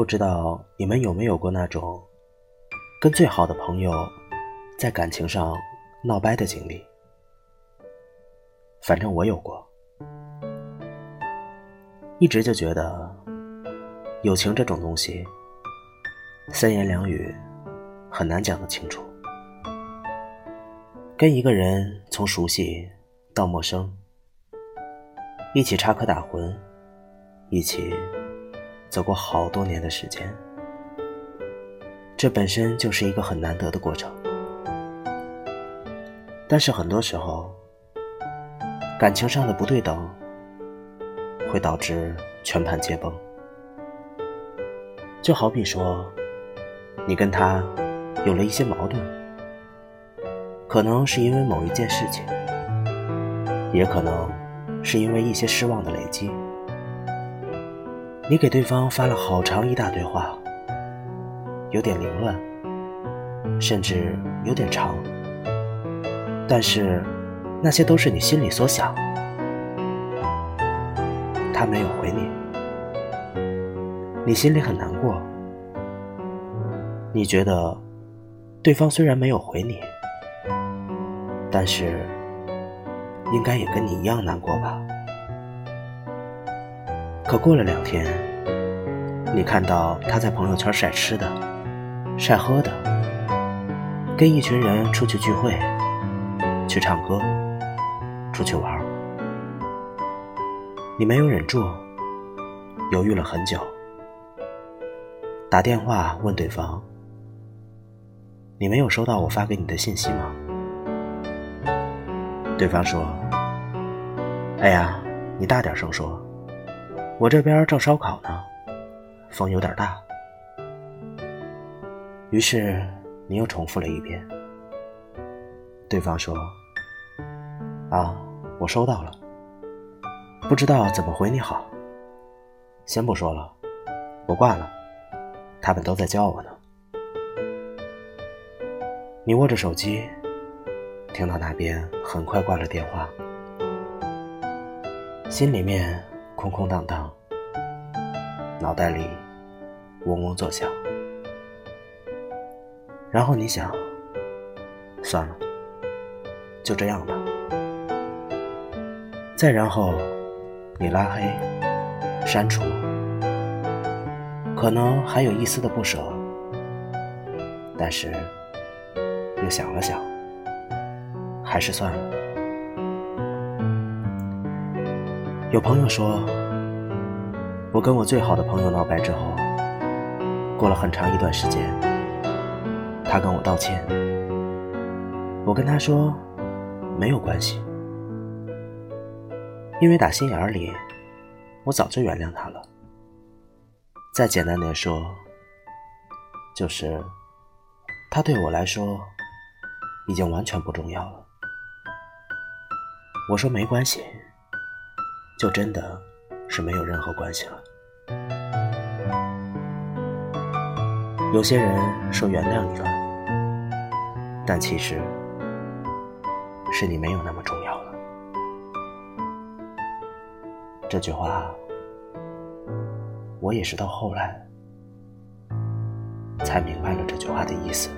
不知道你们有没有过那种跟最好的朋友在感情上闹掰的经历？反正我有过，一直就觉得友情这种东西，三言两语很难讲得清楚。跟一个人从熟悉到陌生，一起插科打诨，一起走过好多年的时间，这本身就是一个很难得的过程。但是很多时候，感情上的不对等，会导致全盘皆崩。就好比说，你跟他有了一些矛盾。可能是因为某一件事情，也可能是因为一些失望的累积。你给对方发了好长一大堆话，有点凌乱，甚至有点长。但是那些都是你心里所想，他没有回你，你心里很难过。你觉得对方虽然没有回你。但是，应该也跟你一样难过吧？可过了两天，你看到他在朋友圈晒吃的、晒喝的，跟一群人出去聚会、去唱歌、出去玩，你没有忍住，犹豫了很久，打电话问对方：“你没有收到我发给你的信息吗？”对方说：“哎呀，你大点声说，我这边正烧烤呢，风有点大。”于是你又重复了一遍。对方说：“啊，我收到了，不知道怎么回你好。先不说了，我挂了，他们都在叫我呢。”你握着手机。听到那边很快挂了电话，心里面空空荡荡，脑袋里嗡嗡作响。然后你想，算了，就这样吧。再然后，你拉黑、删除，可能还有一丝的不舍，但是又想了想。还是算了。有朋友说，我跟我最好的朋友闹掰之后，过了很长一段时间，他跟我道歉。我跟他说，没有关系，因为打心眼里，我早就原谅他了。再简单点说，就是他对我来说，已经完全不重要了。我说没关系，就真的是没有任何关系了。有些人说原谅你了，但其实是你没有那么重要了。这句话，我也是到后来才明白了这句话的意思。